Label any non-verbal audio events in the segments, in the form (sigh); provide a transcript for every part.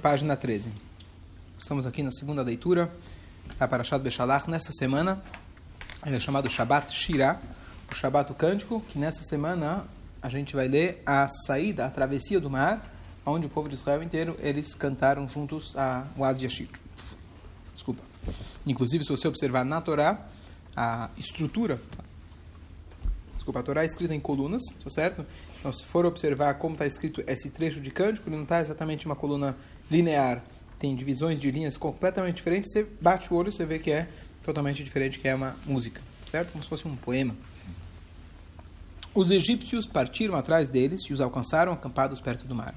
página 13. Estamos aqui na segunda leitura da Parashat Beshalach. Nessa semana, ele é chamado Shabbat Shirah, o Shabbat o Cântico, que nessa semana a gente vai ler a saída, a travessia do mar, onde o povo de Israel inteiro, eles cantaram juntos a Oaz Yashir. Desculpa. Inclusive, se você observar na Torá, a estrutura, desculpa, a Torá é escrita em colunas, tá certo? Então, se for observar como está escrito esse trecho de cântico, ele não está exatamente uma coluna linear. Tem divisões de linhas completamente diferentes. Você bate o olho e você vê que é totalmente diferente, que é uma música, certo? Como se fosse um poema. Os egípcios partiram atrás deles e os alcançaram acampados perto do mar.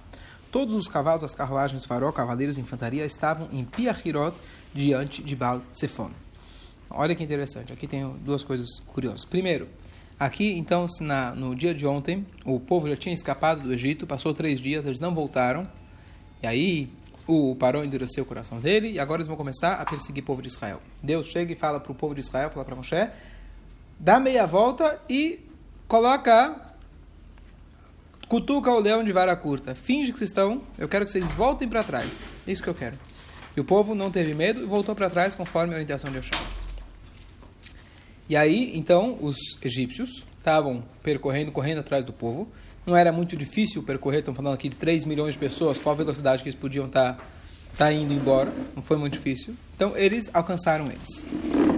Todos os cavalos das carruagens farol, cavaleiros de infantaria, estavam em Piahirot, diante de Baal Tsefon. Olha que interessante. Aqui tem duas coisas curiosas. Primeiro, Aqui, então, na, no dia de ontem, o povo já tinha escapado do Egito, passou três dias, eles não voltaram. E aí, o Paró endureceu o coração dele, e agora eles vão começar a perseguir o povo de Israel. Deus chega e fala para o povo de Israel, fala para Moshe, dá meia volta e coloca, cutuca o leão de vara curta. Finge que vocês estão, eu quero que vocês voltem para trás. É isso que eu quero. E o povo não teve medo e voltou para trás conforme a orientação de Oshá. E aí, então, os egípcios estavam percorrendo, correndo atrás do povo. Não era muito difícil percorrer, estão falando aqui de 3 milhões de pessoas, qual a velocidade que eles podiam estar tá, tá indo embora. Não foi muito difícil. Então, eles alcançaram eles.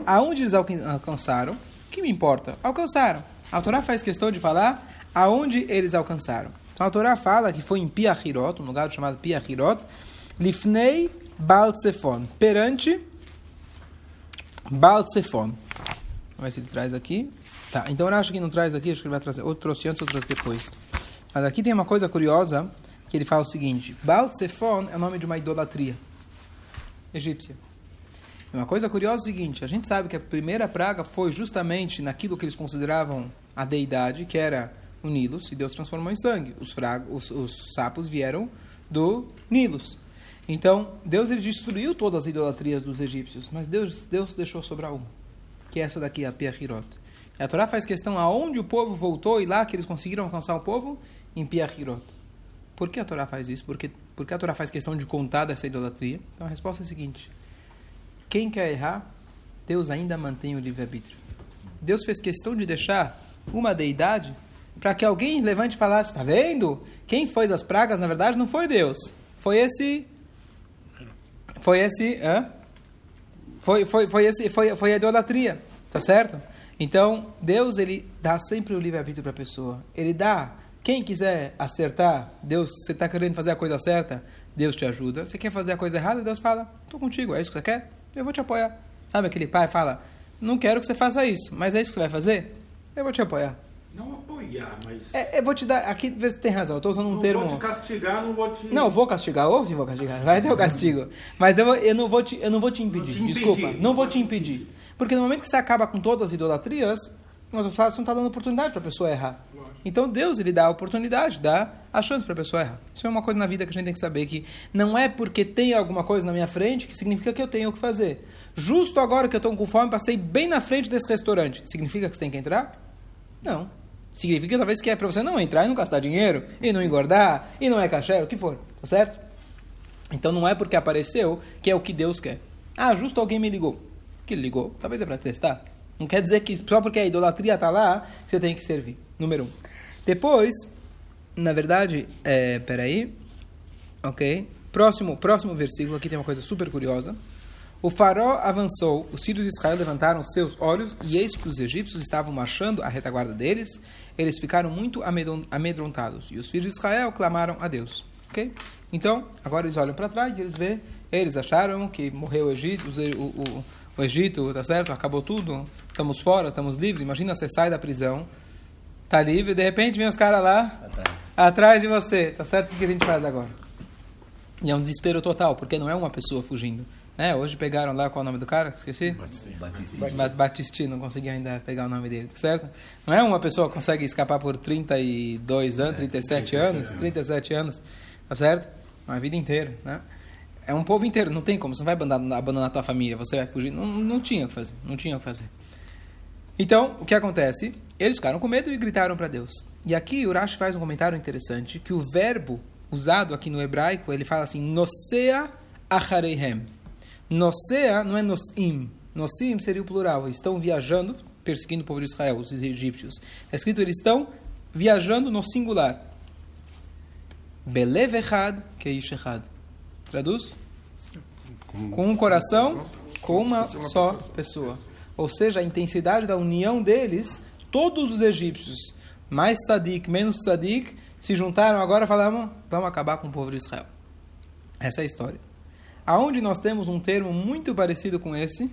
Aonde eles alcançaram? Que me importa? Alcançaram. A Torá faz questão de falar aonde eles alcançaram. Então, a Torá fala que foi em Piahirot, um lugar chamado Piahirot, Lifnei Baltsefon, perante Baltsefon. Vamos ver se ele traz aqui. Tá, então eu acho que não traz aqui, acho que ele vai trazer. Ou trouxe antes ou trouxe depois. Mas aqui tem uma coisa curiosa, que ele fala o seguinte. Baal Zephon é o nome de uma idolatria egípcia. E uma coisa curiosa é o seguinte, a gente sabe que a primeira praga foi justamente naquilo que eles consideravam a deidade, que era o Nilus, e Deus transformou em sangue. Os, fragos, os, os sapos vieram do Nilus. Então, Deus ele destruiu todas as idolatrias dos egípcios, mas Deus, Deus deixou sobrar uma que é essa daqui, a Piahirot. A Torá faz questão aonde o povo voltou e lá que eles conseguiram alcançar o povo? Em Piahirot. Por que a Torá faz isso? Porque, porque a Torá faz questão de contar dessa idolatria? Então a resposta é a seguinte: quem quer errar, Deus ainda mantém o livre-arbítrio. Deus fez questão de deixar uma deidade para que alguém levante e falasse: está vendo? Quem fez as pragas, na verdade, não foi Deus. Foi esse. Foi esse. Hã? Foi, foi, foi, esse, foi, foi a idolatria, tá certo? Então, Deus, ele dá sempre o livre-arbítrio para a pessoa. Ele dá. Quem quiser acertar, Deus, você está querendo fazer a coisa certa, Deus te ajuda. Você quer fazer a coisa errada, Deus fala, estou contigo, é isso que você quer? Eu vou te apoiar. Sabe aquele pai fala, não quero que você faça isso, mas é isso que você vai fazer? Eu vou te apoiar. Não apoiar, mas. É, eu vou te dar. Aqui você tem razão, eu estou usando um não termo. Não vou te castigar, não vou te. Não, vou castigar, ou sim vou castigar. Vai ter o castigo. Mas eu, eu, não, vou te, eu não vou te impedir. Não te impedir. Desculpa, não vou te impedir. Porque no momento que você acaba com todas as idolatrias, você não está dando oportunidade para a pessoa errar. Então Deus ele dá a oportunidade, dá a chance para a pessoa errar. Isso é uma coisa na vida que a gente tem que saber que não é porque tem alguma coisa na minha frente que significa que eu tenho o que fazer. Justo agora que eu estou com fome, passei bem na frente desse restaurante. Significa que você tem que entrar? Não. Significa talvez que é para você não entrar e não gastar dinheiro, e não engordar, e não é caché, o que for, tá certo? Então não é porque apareceu que é o que Deus quer. Ah, justo alguém me ligou. Que ligou? Talvez é para testar. Não quer dizer que só porque a idolatria está lá, você tem que servir. Número um. Depois, na verdade, é, peraí, ok? Próximo, próximo versículo, aqui tem uma coisa super curiosa. O faraó avançou, os filhos de Israel levantaram seus olhos, e eis que os egípcios estavam marchando à retaguarda deles. Eles ficaram muito amedrontados, e os filhos de Israel clamaram a Deus. Ok? Então, agora eles olham para trás e eles vê, eles acharam que morreu o Egito, o, o, o Egito, tá certo? Acabou tudo, estamos fora, estamos livres. Imagina você sai da prisão, tá livre, de repente vem os caras lá atrás. atrás de você, tá certo? O que a gente faz agora? E é um desespero total, porque não é uma pessoa fugindo. É, hoje pegaram lá, qual é o nome do cara? Esqueci? Batistino, não consegui ainda pegar o nome dele, tá certo? Não é uma pessoa que consegue escapar por 32 anos, 37 anos, 37 anos, tá certo? Uma vida inteira, né? É um povo inteiro, não tem como, você não vai abandonar, abandonar a tua família, você vai fugir, não, não tinha o que fazer, não tinha o que fazer. Então, o que acontece? Eles ficaram com medo e gritaram para Deus. E aqui o Rashi faz um comentário interessante, que o verbo usado aqui no hebraico, ele fala assim, Nosea achareihem. Nosea não é nosim. Nosim seria o plural. Estão viajando, perseguindo o povo de Israel, os egípcios. Está escrito, eles estão viajando no singular. Belev echad keish echad. Traduz? Com um coração, com uma só pessoa. Ou seja, a intensidade da união deles, todos os egípcios, mais sadik, menos sadik, se juntaram agora e falaram, vamos acabar com o povo de Israel. Essa é a história. Aonde nós temos um termo muito parecido com esse,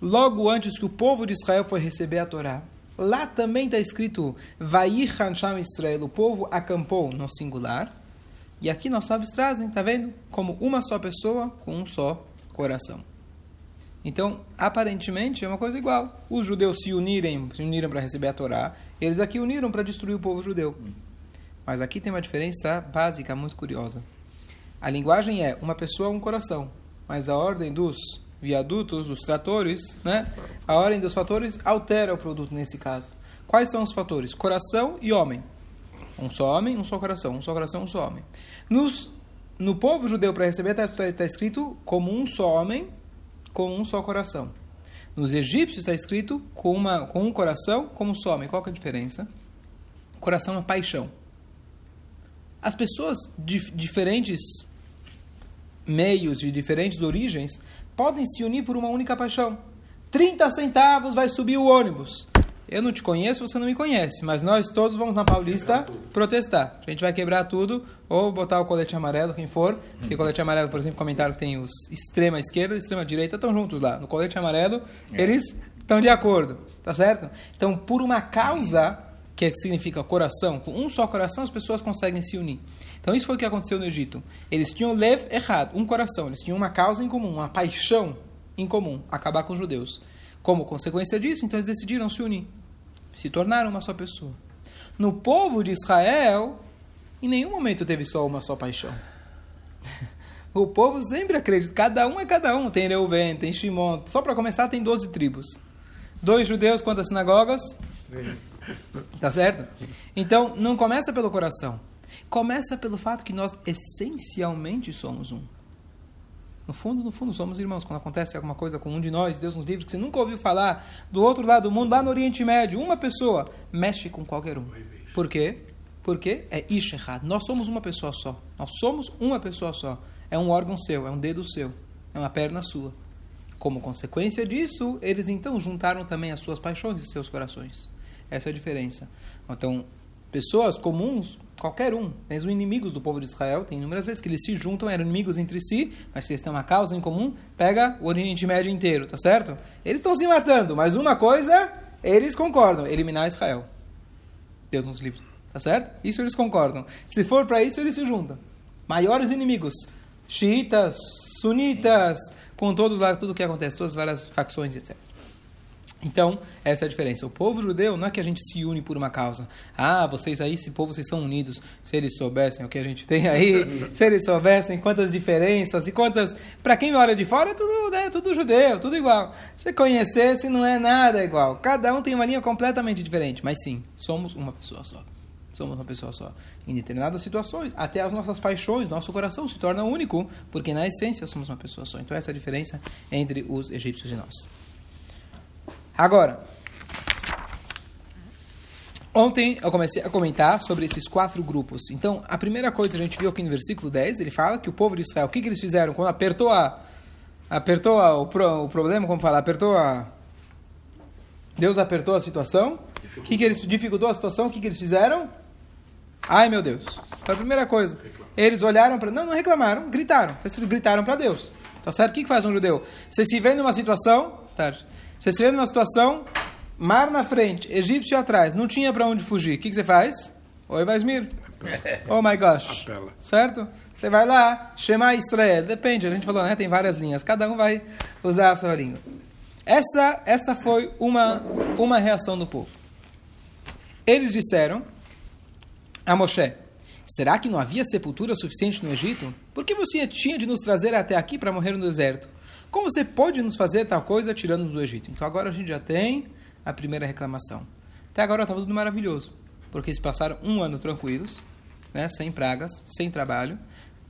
logo antes que o povo de Israel foi receber a Torá, lá também está escrito Vaichan Sham Israel, o povo acampou no singular, e aqui nós sábios trazem, tá vendo? Como uma só pessoa com um só coração. Então, aparentemente, é uma coisa igual. Os judeus se unirem, se uniram para receber a Torá, eles aqui uniram para destruir o povo judeu. Mas aqui tem uma diferença básica muito curiosa. A linguagem é uma pessoa, um coração, mas a ordem dos viadutos, dos tratores, né? A ordem dos fatores altera o produto nesse caso. Quais são os fatores? Coração e homem. Um só homem, um só coração. Um só coração, um só homem. Nos, no povo judeu, para receber, está tá escrito como um só homem, com um só coração. Nos egípcios está escrito com, uma, com um coração, como só homem. Qual que é a diferença? Coração é paixão. As pessoas de diferentes meios, de diferentes origens, podem se unir por uma única paixão. 30 centavos vai subir o ônibus. Eu não te conheço, você não me conhece, mas nós todos vamos na Paulista protestar. A gente vai quebrar tudo, ou botar o colete amarelo, quem for. Porque colete amarelo, por exemplo, comentaram que tem os extrema esquerda e extrema direita estão juntos lá. No colete amarelo, eles estão de acordo, tá certo? Então, por uma causa, que significa coração, com um só coração, as pessoas conseguem se unir. Então, isso foi o que aconteceu no Egito. Eles tinham lev errado, um coração, eles tinham uma causa em comum, uma paixão em comum, acabar com os judeus. Como consequência disso, então eles decidiram se unir se tornaram uma só pessoa. No povo de Israel, em nenhum momento teve só uma só paixão. (laughs) O povo sempre acredita, cada um é cada um. Tem Reuven, tem Shimon. Só para começar, tem 12 tribos. Dois judeus, quantas sinagogas? Tá certo? Então, não começa pelo coração. Começa pelo fato que nós essencialmente somos um. No fundo, no fundo, somos irmãos. Quando acontece alguma coisa com um de nós, Deus nos livre, que você nunca ouviu falar, do outro lado do mundo, lá no Oriente Médio, uma pessoa mexe com qualquer um. Por quê? Porque é Ishechad. Nós somos uma pessoa só. Nós somos uma pessoa só. É um órgão seu, é um dedo seu, é uma perna sua. Como consequência disso, eles então juntaram também as suas paixões e seus corações. Essa é a diferença. Então, pessoas comuns, qualquer um, mesmo inimigos do povo de Israel, tem inúmeras vezes que eles se juntam, eram inimigos entre si, mas se eles têm uma causa em comum, pega o Oriente Médio inteiro, tá certo? Eles estão se matando, mas uma coisa, eles concordam, eliminar Israel. Deus nos livre, tá certo? Isso eles concordam. Se for para isso, eles se juntam. Maiores inimigos, xiitas, sunitas, com todos lá, tudo o que acontece, todas as várias facções, etc. Então, essa é a diferença. O povo judeu não é que a gente se une por uma causa. Ah, vocês aí, esse povo, vocês são unidos. Se eles soubessem o que a gente tem aí, (laughs) se eles soubessem quantas diferenças e quantas. Para quem olha de fora, é tudo, né, tudo judeu, tudo igual. Se conhecesse, não é nada igual. Cada um tem uma linha completamente diferente. Mas sim, somos uma pessoa só. Somos uma pessoa só. Em determinadas situações, até as nossas paixões, nosso coração se torna único, porque na essência somos uma pessoa só. Então, essa é a diferença entre os egípcios e nós. Agora, ontem eu comecei a comentar sobre esses quatro grupos. Então, a primeira coisa que a gente viu aqui no versículo 10, ele fala que o povo de Israel, o que, que eles fizeram quando apertou a apertou a, o, pro, o problema, como falar, apertou a Deus apertou a situação? O que, que eles dificultou a situação? O que, que eles fizeram? Ai, meu Deus. Foi a primeira coisa. Eles olharam para. Não, não reclamaram, gritaram. Gritaram para Deus. Tá certo? O que, que faz um judeu? Você se vê numa situação. Tarde. Você se vê numa situação, mar na frente, egípcio atrás, não tinha para onde fugir. O que, que você faz? Oi, Vasmir. Oh my gosh. Apela. Certo? Você vai lá, Shema Israel. Depende, a gente falou, né? Tem várias linhas. Cada um vai usar a sua língua. Essa, essa foi uma, uma reação do povo. Eles disseram a Moshe: Será que não havia sepultura suficiente no Egito? Por que você tinha de nos trazer até aqui para morrer no deserto? Como você pode nos fazer tal coisa tirando-nos do Egito? Então agora a gente já tem a primeira reclamação. Até agora estava tudo maravilhoso, porque eles passaram um ano tranquilos, né, sem pragas, sem trabalho.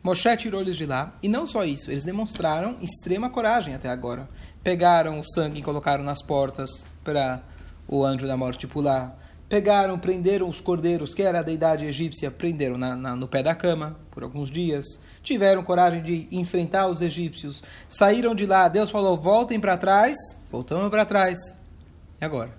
Moshe tirou eles de lá. E não só isso, eles demonstraram extrema coragem até agora. Pegaram o sangue e colocaram nas portas para o anjo da morte pular. Pegaram, prenderam os cordeiros, que era a deidade egípcia, prenderam na, na, no pé da cama por alguns dias. Tiveram coragem de enfrentar os egípcios. Saíram de lá. Deus falou: voltem para trás. Voltamos para trás. E agora?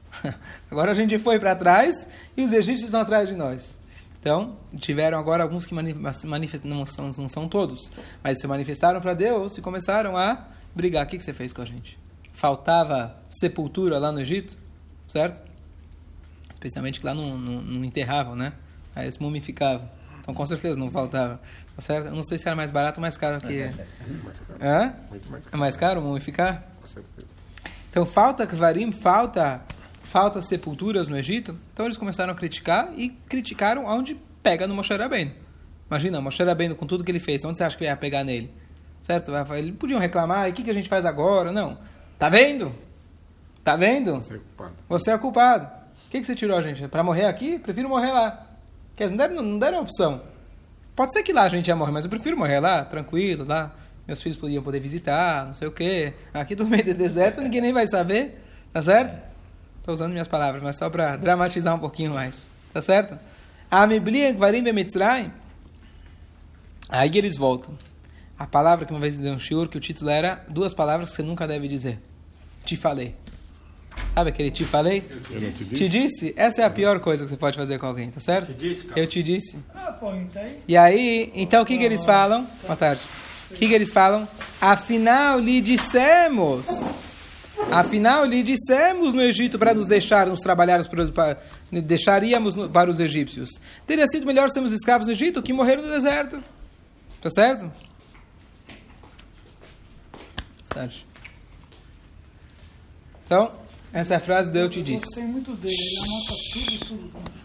(laughs) agora a gente foi para trás e os egípcios estão atrás de nós. Então, tiveram agora alguns que manifestaram, não são, não são todos, mas se manifestaram para Deus e começaram a brigar. O que, que você fez com a gente? Faltava sepultura lá no Egito, certo? Especialmente que lá não, não, não enterravam, né? Aí eles mumificavam. Então, com certeza não faltava. Tá certo? Eu não sei se era mais barato ou mais caro que. É, muito mais caro. Hã? Muito mais caro. É mais caro mumificar? Com certeza. Então, falta kvarim, falta falta sepulturas no Egito. Então eles começaram a criticar e criticaram onde pega no Moshe Rabbeinu. Imagina, Moshe Rabbeinu com tudo que ele fez, onde você acha que ia pegar nele? Certo? Eles podiam reclamar, e o que, que a gente faz agora? Não. Tá vendo? Tá vendo? Você é culpado. Você é culpado. O que, que você tirou a gente? Para morrer aqui? Prefiro morrer lá. Quer dizer, não deram, não deram opção. Pode ser que lá a gente ia morrer, mas eu prefiro morrer lá, tranquilo, lá. Meus filhos podiam poder visitar, não sei o quê. Aqui do meio do deserto ninguém nem vai saber. Tá certo? Estou usando minhas palavras, mas só para dramatizar um pouquinho mais. Tá certo? Aí eles voltam. A palavra que uma vez deu um shiur, que o título era duas palavras que você nunca deve dizer. Te falei. Sabe aquele te falei? Eu te disse. Te disse? Essa é a pior coisa que você pode fazer com alguém, tá certo? Te disse, Eu te disse. Ah, pô, então... E aí, então o que, que eles falam? Boa tarde. O que, que eles falam? Afinal, lhe dissemos. Afinal, lhe dissemos no Egito para nos deixar nos trabalhar, para, deixaríamos para os egípcios. Teria sido melhor sermos escravos no Egito que morrer no deserto. Tá certo? Então, essa é a frase do Eu te disse. Muito dele, ele tudo, tudo.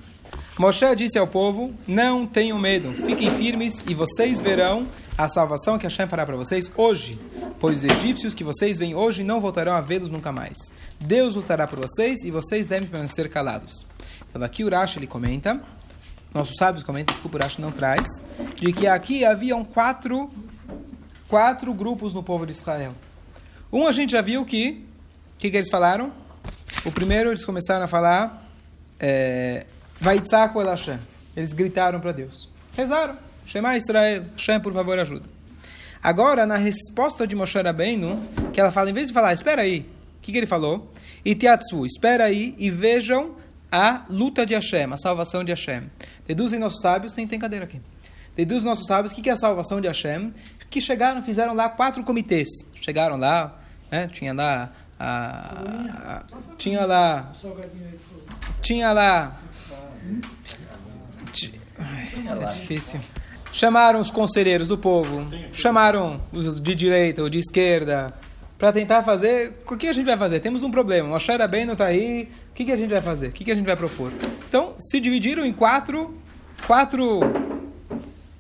Moshe disse ao povo: Não tenham medo, fiquem firmes e vocês verão a salvação que Hashem fará para vocês hoje, pois os egípcios que vocês veem hoje não voltarão a vê-los nunca mais. Deus lutará por vocês e vocês devem permanecer calados. Então, aqui o Rashi ele comenta, nossos sábios comentam, desculpa, o Rashi não traz, de que aqui haviam quatro, quatro grupos no povo de Israel. Um a gente já viu que, o que, que eles falaram? O primeiro eles começaram a falar. É, Vaitzaku el Hashem. Eles gritaram para Deus. Rezaram. Shema Israel. Hashem, por favor, ajuda. Agora, na resposta de Moshe Rabbeinu, que ela fala, em vez de falar, espera aí, o que, que ele falou? Itiatsu, espera aí e vejam a luta de Hashem, a salvação de Hashem. Deduzem nossos sábios, tem, tem cadeira aqui. Deduzem nossos sábios o que, que é a salvação de Hashem, que chegaram, fizeram lá quatro comitês. Chegaram lá, né, tinha lá a, a, tinha lá tinha lá é difícil. Chamaram os conselheiros do povo, chamaram os de direita ou de esquerda, para tentar fazer. O que a gente vai fazer? Temos um problema. Moshe bem não está aí. O que, que a gente vai fazer? O que, que a gente vai propor? Então, se dividiram em quatro, quatro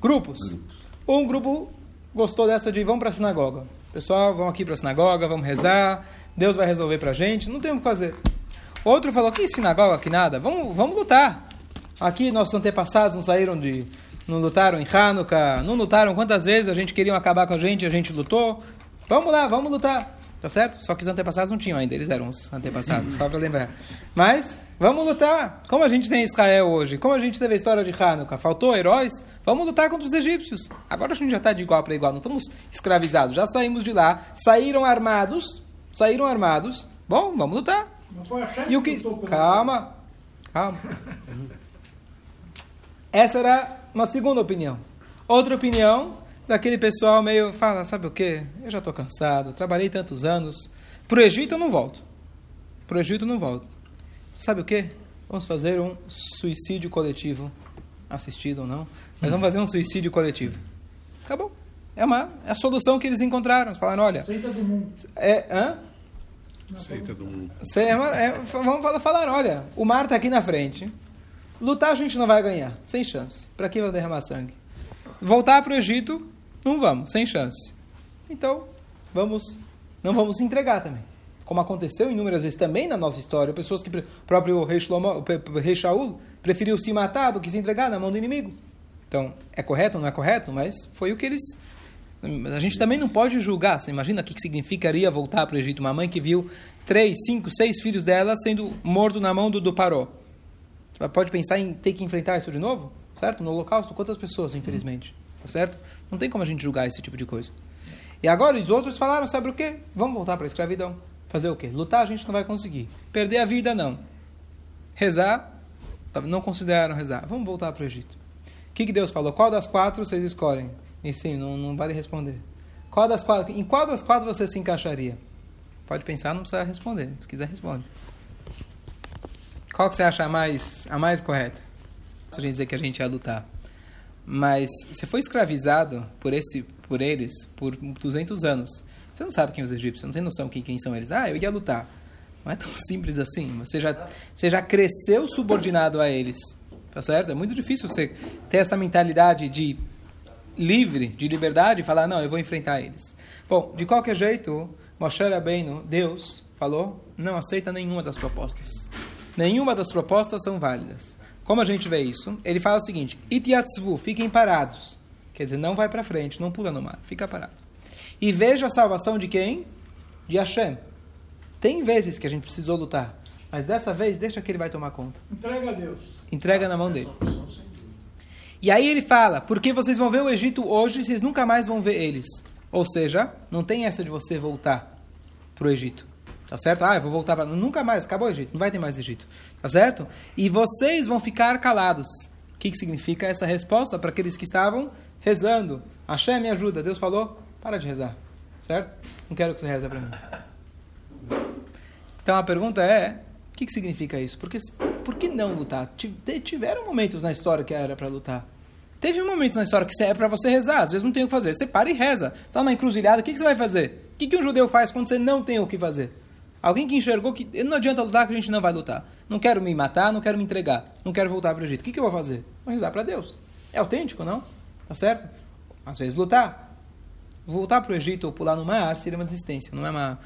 grupos. Um grupo gostou dessa de vamos para a sinagoga. Pessoal, vamos aqui para a sinagoga, vamos rezar. Deus vai resolver para a gente. Não tem o que fazer. Outro falou: que sinagoga, que nada. Vamos, vamos lutar. Aqui nossos antepassados não saíram de. não lutaram em Hanukkah, não lutaram quantas vezes a gente queria acabar com a gente a gente lutou. Vamos lá, vamos lutar. Tá certo? Só que os antepassados não tinham ainda, eles eram os antepassados, só para lembrar. Mas, vamos lutar. Como a gente tem Israel hoje, como a gente teve a história de Hanukkah, faltou heróis, vamos lutar contra os egípcios. Agora a gente já está de igual para igual, não estamos escravizados, já saímos de lá, saíram armados, saíram armados. Bom, vamos lutar. E o que. Calma, calma. Essa era uma segunda opinião. Outra opinião daquele pessoal meio fala, sabe o que? Eu já estou cansado, trabalhei tantos anos. Para o Egito eu não volto. Para o Egito eu não volto. Sabe o que? Vamos fazer um suicídio coletivo. Assistido ou não. Mas vamos fazer um suicídio coletivo. Acabou. É, uma, é a solução que eles encontraram. Eles falaram, olha... Seita do mundo. É, hã? Seita do mundo. É, é, vamos falar, falar, olha, o mar está aqui na frente. Lutar a gente não vai ganhar, sem chance. Para que vai derramar sangue? Voltar para o Egito, não vamos, sem chance. Então, vamos, não vamos se entregar também. Como aconteceu inúmeras vezes também na nossa história, pessoas que o próprio rei, Shlomo, o rei Shaul preferiu se matar do que se entregar na mão do inimigo. Então, é correto ou não é correto? Mas foi o que eles... A gente também não pode julgar. Você imagina o que significaria voltar para o Egito? Uma mãe que viu três, cinco, seis filhos dela sendo morto na mão do, do Paró. Você pode pensar em ter que enfrentar isso de novo? Certo? No holocausto, quantas pessoas, infelizmente? Tá certo? Não tem como a gente julgar esse tipo de coisa. E agora os outros falaram, sabe o quê? Vamos voltar para a escravidão. Fazer o quê? Lutar a gente não vai conseguir. Perder a vida, não. Rezar, tá, não consideraram rezar. Vamos voltar para o Egito. O que, que Deus falou? Qual das quatro vocês escolhem? E sim, não, não vale responder. Qual das quatro, em qual das quatro você se encaixaria? Pode pensar, não precisa responder. Se quiser, responde. Qual que você acha a mais, a mais correta? Se a gente dizer que a gente ia lutar. Mas você foi escravizado por, esse, por eles por 200 anos. Você não sabe quem são os egípcios, não tem noção quem, quem são eles. Ah, eu ia lutar. Não é tão (laughs) simples assim. Você já, você já cresceu subordinado a eles. Tá certo? É muito difícil você ter essa mentalidade de livre, de liberdade, e falar, não, eu vou enfrentar eles. Bom, de qualquer jeito, Moshe Rabbeinu, Deus, falou, não aceita nenhuma das propostas. Nenhuma das propostas são válidas. Como a gente vê isso? Ele fala o seguinte, Itiatzvu, fiquem parados. Quer dizer, não vai para frente, não pula no mar, fica parado. E veja a salvação de quem? De Hashem. Tem vezes que a gente precisou lutar, mas dessa vez deixa que ele vai tomar conta. Entrega a Deus. Entrega na mão dele. E aí ele fala, porque vocês vão ver o Egito hoje, vocês nunca mais vão ver eles. Ou seja, não tem essa de você voltar para o Egito. Tá certo? Ah, eu vou voltar para. Nunca mais, acabou o Egito, não vai ter mais Egito. Tá certo? E vocês vão ficar calados. O que, que significa essa resposta para aqueles que estavam rezando? Hashem me ajuda. Deus falou: para de rezar. Certo? Não quero que você reze para mim. Então a pergunta é: o que, que significa isso? Porque, por que não lutar? Tiveram momentos na história que era para lutar. Teve momentos na história que é para você rezar, às vezes não tem o que fazer. Você para e reza. Você está numa encruzilhada, o que, que você vai fazer? O que, que um judeu faz quando você não tem o que fazer? Alguém que enxergou que não adianta lutar, que a gente não vai lutar. Não quero me matar, não quero me entregar, não quero voltar para o Egito. O que, que eu vou fazer? Vou rezar para Deus. É autêntico, não? Tá certo? Às vezes lutar. Voltar para o Egito ou pular no mar seria uma desistência. Não é uma,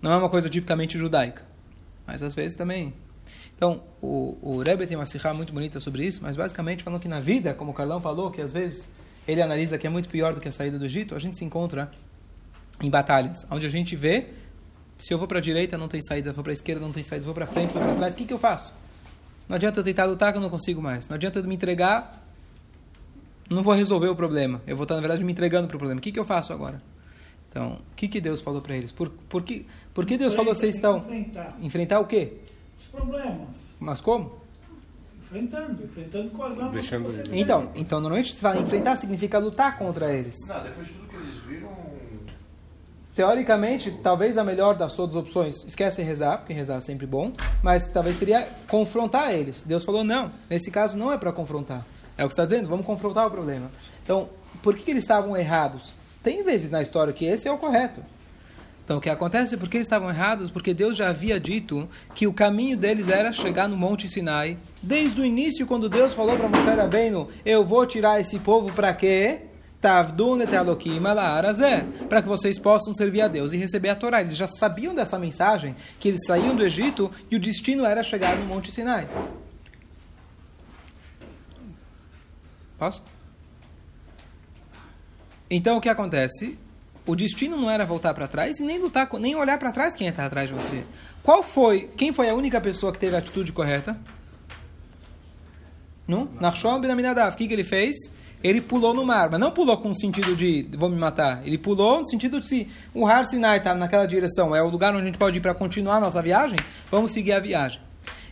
não é uma coisa tipicamente judaica. Mas às vezes também então, o, o Rebbe tem uma sirra muito bonita sobre isso, mas basicamente falando que na vida, como o Carlão falou, que às vezes ele analisa que é muito pior do que a saída do Egito, a gente se encontra em batalhas, onde a gente vê, se eu vou para a direita não tem saída, vou para a esquerda não tem saída, vou para frente, vou para trás, o que, que eu faço? Não adianta eu tentar lutar que eu não consigo mais. Não adianta eu me entregar, não vou resolver o problema. Eu vou estar, na verdade, me entregando para o problema. O que, que eu faço agora? Então, o que, que Deus falou para eles? Por, por, que, por que Deus falou vocês estão... Enfrentar. enfrentar o quê? Problemas. Mas como? Enfrentando, enfrentando com as armas Deixando tem. Então, então normalmente enfrentar significa lutar contra eles. Não, depois de tudo que eles viram. Teoricamente, talvez a melhor das todas as opções, esquece rezar, porque rezar é sempre bom, mas talvez seria confrontar eles. Deus falou, não, nesse caso não é para confrontar. É o que está dizendo, vamos confrontar o problema. Então, por que, que eles estavam errados? Tem vezes na história que esse é o correto. Então, o que acontece? Porque eles estavam errados? Porque Deus já havia dito que o caminho deles era chegar no Monte Sinai. Desde o início, quando Deus falou para Moshe Rabbeinu, eu vou tirar esse povo para quê? para que vocês possam servir a Deus e receber a Torá. Eles já sabiam dessa mensagem, que eles saíam do Egito e o destino era chegar no Monte Sinai. Posso? Então o que acontece? O destino não era voltar para trás e nem lutar, nem olhar para trás quem está atrás de você. Qual foi? Quem foi a única pessoa que teve a atitude correta? Não? Nachshon Aminadav. O que, que ele fez? Ele pulou no mar, mas não pulou com o sentido de vou me matar. Ele pulou no sentido de se o Har Sinai está naquela direção, é o lugar onde a gente pode ir para continuar a nossa viagem, vamos seguir a viagem.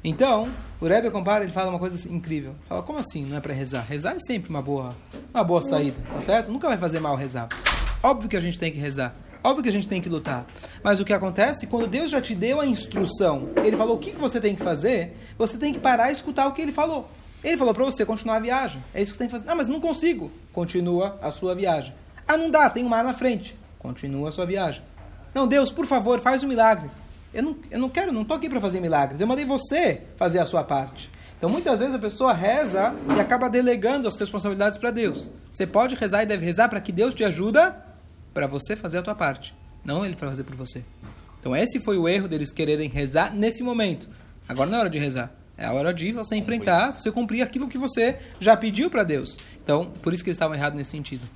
Então, o Rebbe compara, ele fala uma coisa incrível. Fala, como assim não é para rezar? Rezar é sempre uma boa, uma boa saída, tá certo? Nunca vai fazer mal rezar. Óbvio que a gente tem que rezar. Óbvio que a gente tem que lutar. Mas o que acontece, quando Deus já te deu a instrução, Ele falou o que, que você tem que fazer, você tem que parar e escutar o que Ele falou. Ele falou para você continuar a viagem. É isso que você tem que fazer. Ah, mas não consigo. Continua a sua viagem. Ah, não dá, tem um mar na frente. Continua a sua viagem. Não, Deus, por favor, faz um milagre. Eu não, eu não quero, não estou aqui para fazer milagres. Eu mandei você fazer a sua parte. Então, muitas vezes a pessoa reza e acaba delegando as responsabilidades para Deus. Você pode rezar e deve rezar para que Deus te ajuda para você fazer a tua parte, não ele para fazer por você. Então esse foi o erro deles quererem rezar nesse momento. Agora não é hora de rezar. É a hora de você enfrentar, você cumprir aquilo que você já pediu para Deus. Então, por isso que eles estavam errados nesse sentido.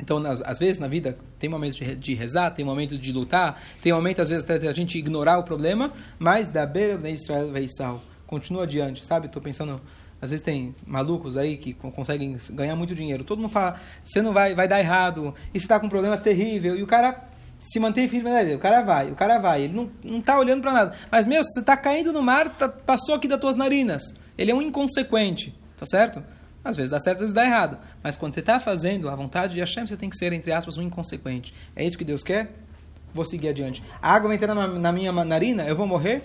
Então, nas, às vezes na vida tem momentos de, de rezar, tem momentos de lutar, tem momentos às vezes até a gente ignorar o problema, mas da beira de Israel Veissal, continua adiante, sabe? Estou pensando, às vezes tem malucos aí que con- conseguem ganhar muito dinheiro. Todo mundo fala, você não vai, vai dar errado, e você está com um problema terrível, e o cara se mantém firme na ideia, o cara vai, o cara vai, ele não, não tá olhando para nada. Mas, meu, você está caindo no mar, tá- passou aqui das tuas narinas. Ele é um inconsequente, tá certo? Às vezes dá certo, às vezes dá errado. Mas quando você está fazendo a vontade de Hashem, você tem que ser, entre aspas, um inconsequente. É isso que Deus quer? Vou seguir adiante. A água vai entrar na, na minha narina, eu vou morrer?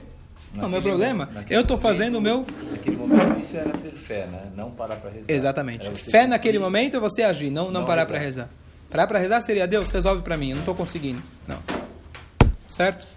Não, meu problema. Eu estou fazendo o meu. Naquele momento, isso era ter fé, né? Não parar para rezar. Exatamente. Fé naquele momento é você agir, não, não, Não parar para rezar. Parar para rezar seria Deus, resolve para mim, eu não estou conseguindo. Não. Certo?